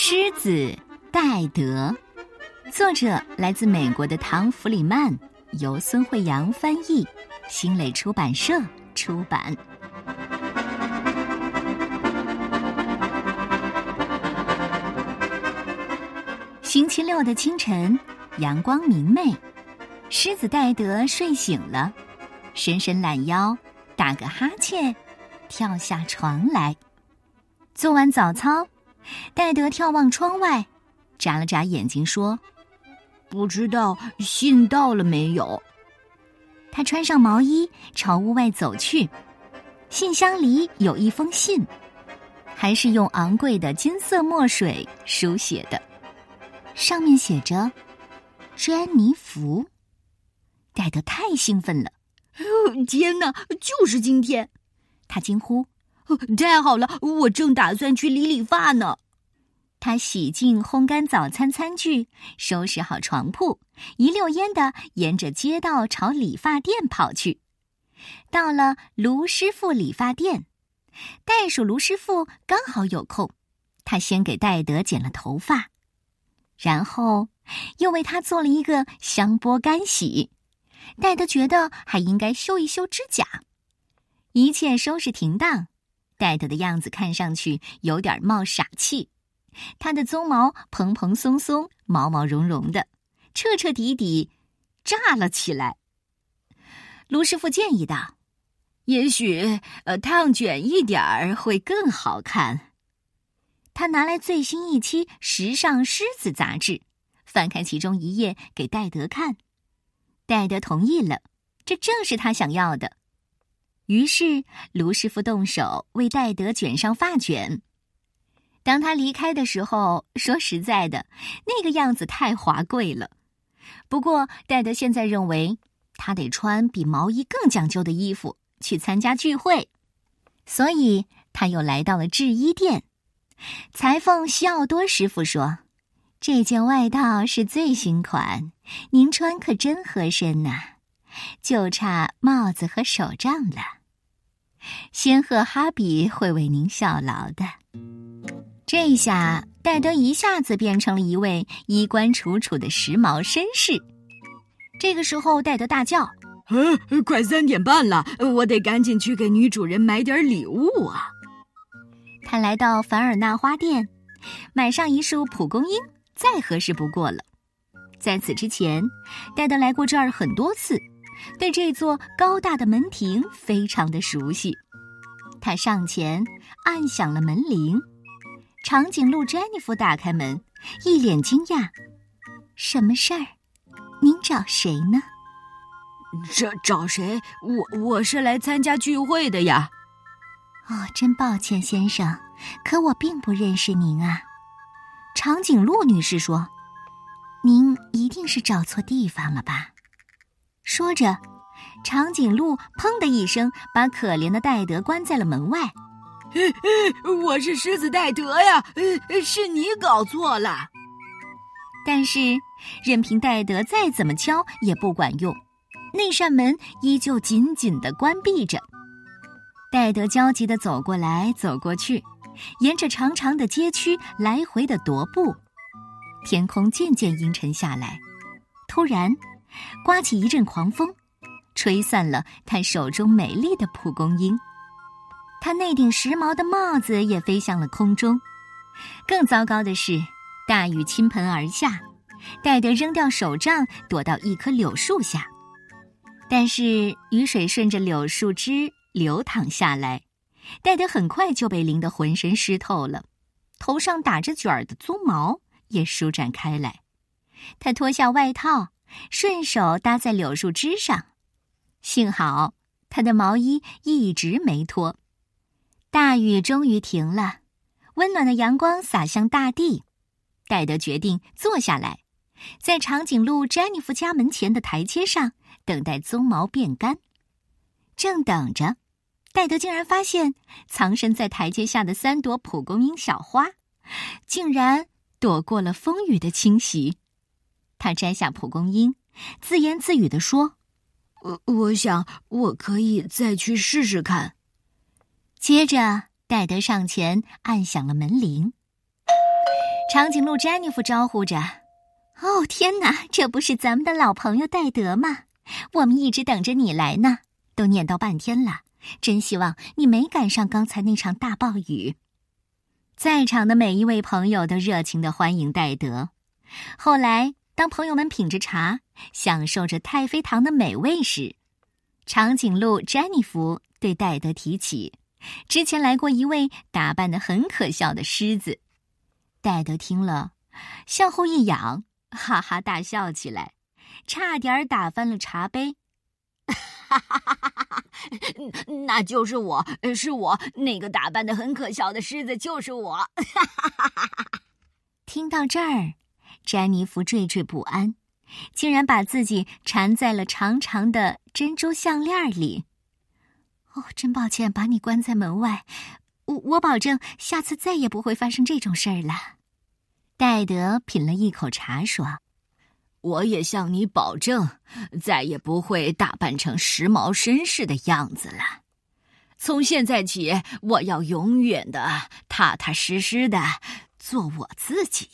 狮子戴德，作者来自美国的唐·弗里曼，由孙慧阳翻译，新蕾出版社出版。星期六的清晨，阳光明媚，狮子戴德睡醒了，伸伸懒腰，打个哈欠，跳下床来。做完早操。戴德眺望窗外，眨了眨眼睛说：“不知道信到了没有。”他穿上毛衣，朝屋外走去。信箱里有一封信，还是用昂贵的金色墨水书写的，上面写着“詹妮弗”。戴德太兴奋了，“ 天哪，就是今天！”他惊呼。太好了，我正打算去理理发呢。他洗净、烘干早餐餐具，收拾好床铺，一溜烟的沿着街道朝理发店跑去。到了卢师傅理发店，袋鼠卢师傅刚好有空，他先给戴德剪了头发，然后又为他做了一个香波干洗。戴德觉得还应该修一修指甲。一切收拾停当。戴德的样子看上去有点冒傻气，他的鬃毛蓬蓬松松、毛毛茸茸的，彻彻底底炸了起来。卢师傅建议道：“也许呃，烫卷一点儿会更好看。”他拿来最新一期《时尚狮子》杂志，翻开其中一页给戴德看。戴德同意了，这正是他想要的。于是，卢师傅动手为戴德卷上发卷。当他离开的时候，说实在的，那个样子太华贵了。不过，戴德现在认为他得穿比毛衣更讲究的衣服去参加聚会，所以他又来到了制衣店。裁缝西奥多师傅说：“这件外套是最新款，您穿可真合身呐，就差帽子和手杖了。”仙鹤哈比会为您效劳的。这下，戴德一下子变成了一位衣冠楚楚的时髦绅士。这个时候，戴德大叫：“呃，快三点半了，我得赶紧去给女主人买点礼物啊！”他来到凡尔纳花店，买上一束蒲公英，再合适不过了。在此之前，戴德来过这儿很多次。对这座高大的门庭非常的熟悉，他上前按响了门铃。长颈鹿詹妮弗打开门，一脸惊讶：“什么事儿？您找谁呢？”“这找谁？我我是来参加聚会的呀。”“哦，真抱歉，先生，可我并不认识您啊。”长颈鹿女士说：“您一定是找错地方了吧？”说着，长颈鹿砰的一声把可怜的戴德关在了门外。我是狮子戴德呀，是你搞错了。但是，任凭戴德再怎么敲也不管用，那扇门依旧紧紧的关闭着。戴德焦急的走过来走过去，沿着长长的街区来回的踱步。天空渐渐阴沉下来，突然。刮起一阵狂风，吹散了他手中美丽的蒲公英，他那顶时髦的帽子也飞向了空中。更糟糕的是，大雨倾盆而下，戴德扔掉手杖，躲到一棵柳树下。但是雨水顺着柳树枝流淌下来，戴德很快就被淋得浑身湿透了，头上打着卷儿的鬃毛也舒展开来。他脱下外套。顺手搭在柳树枝上，幸好他的毛衣一直没脱。大雨终于停了，温暖的阳光洒向大地。戴德决定坐下来，在长颈鹿詹妮弗家门前的台阶上等待鬃毛变干。正等着，戴德竟然发现藏身在台阶下的三朵蒲公英小花，竟然躲过了风雨的侵袭。他摘下蒲公英，自言自语地说：“我我想我可以再去试试看。”接着，戴德上前按响了门铃。长颈鹿詹妮弗招呼着：“哦，天哪，这不是咱们的老朋友戴德吗？我们一直等着你来呢，都念叨半天了。真希望你没赶上刚才那场大暴雨。”在场的每一位朋友都热情的欢迎戴德。后来，当朋友们品着茶，享受着太妃糖的美味时，长颈鹿詹妮弗对戴德提起，之前来过一位打扮的很可笑的狮子。戴德听了，向后一仰，哈哈大笑起来，差点打翻了茶杯。哈哈哈哈哈！那就是我，是我那个打扮的很可笑的狮子，就是我。哈哈哈哈哈！听到这儿，詹妮弗惴惴不安，竟然把自己缠在了长长的珍珠项链里。哦，真抱歉把你关在门外。我我保证，下次再也不会发生这种事儿了。戴德品了一口茶，说：“我也向你保证，再也不会打扮成时髦绅士的样子了。从现在起，我要永远的踏踏实实的做我自己。”